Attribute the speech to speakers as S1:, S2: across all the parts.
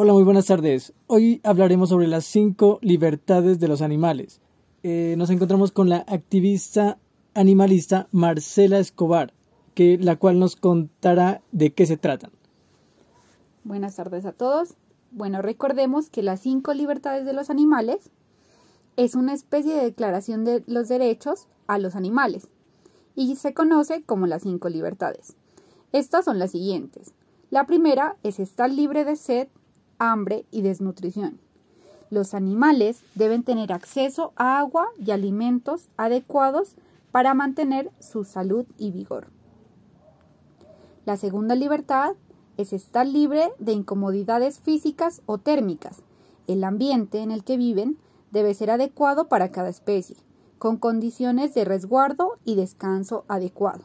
S1: Hola, muy buenas tardes. Hoy hablaremos sobre las cinco libertades de los animales. Eh, nos encontramos con la activista animalista Marcela Escobar, la cual nos contará de qué se tratan.
S2: Buenas tardes a todos. Bueno, recordemos que las cinco libertades de los animales es una especie de declaración de los derechos a los animales y se conoce como las cinco libertades. Estas son las siguientes. La primera es estar libre de sed, hambre y desnutrición. Los animales deben tener acceso a agua y alimentos adecuados para mantener su salud y vigor. La segunda libertad es estar libre de incomodidades físicas o térmicas. El ambiente en el que viven debe ser adecuado para cada especie, con condiciones de resguardo y descanso adecuado.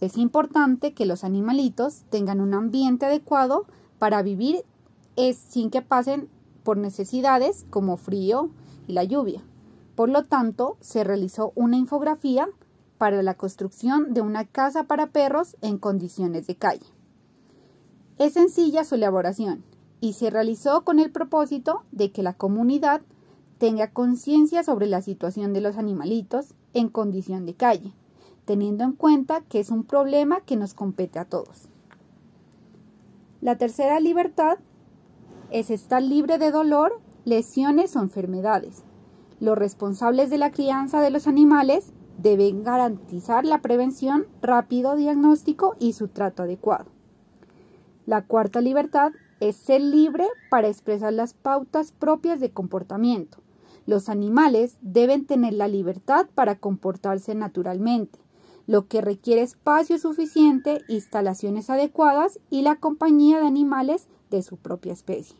S2: Es importante que los animalitos tengan un ambiente adecuado para vivir es sin que pasen por necesidades como frío y la lluvia. Por lo tanto, se realizó una infografía para la construcción de una casa para perros en condiciones de calle. Es sencilla su elaboración y se realizó con el propósito de que la comunidad tenga conciencia sobre la situación de los animalitos en condición de calle, teniendo en cuenta que es un problema que nos compete a todos. La tercera libertad es estar libre de dolor, lesiones o enfermedades. Los responsables de la crianza de los animales deben garantizar la prevención, rápido diagnóstico y su trato adecuado. La cuarta libertad es ser libre para expresar las pautas propias de comportamiento. Los animales deben tener la libertad para comportarse naturalmente, lo que requiere espacio suficiente, instalaciones adecuadas y la compañía de animales de su propia especie.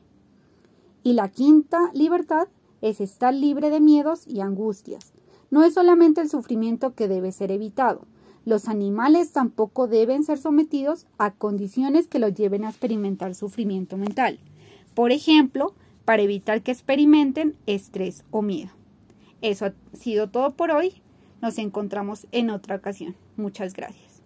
S2: Y la quinta libertad es estar libre de miedos y angustias. No es solamente el sufrimiento que debe ser evitado. Los animales tampoco deben ser sometidos a condiciones que los lleven a experimentar sufrimiento mental. Por ejemplo, para evitar que experimenten estrés o miedo. Eso ha sido todo por hoy. Nos encontramos en otra ocasión. Muchas gracias.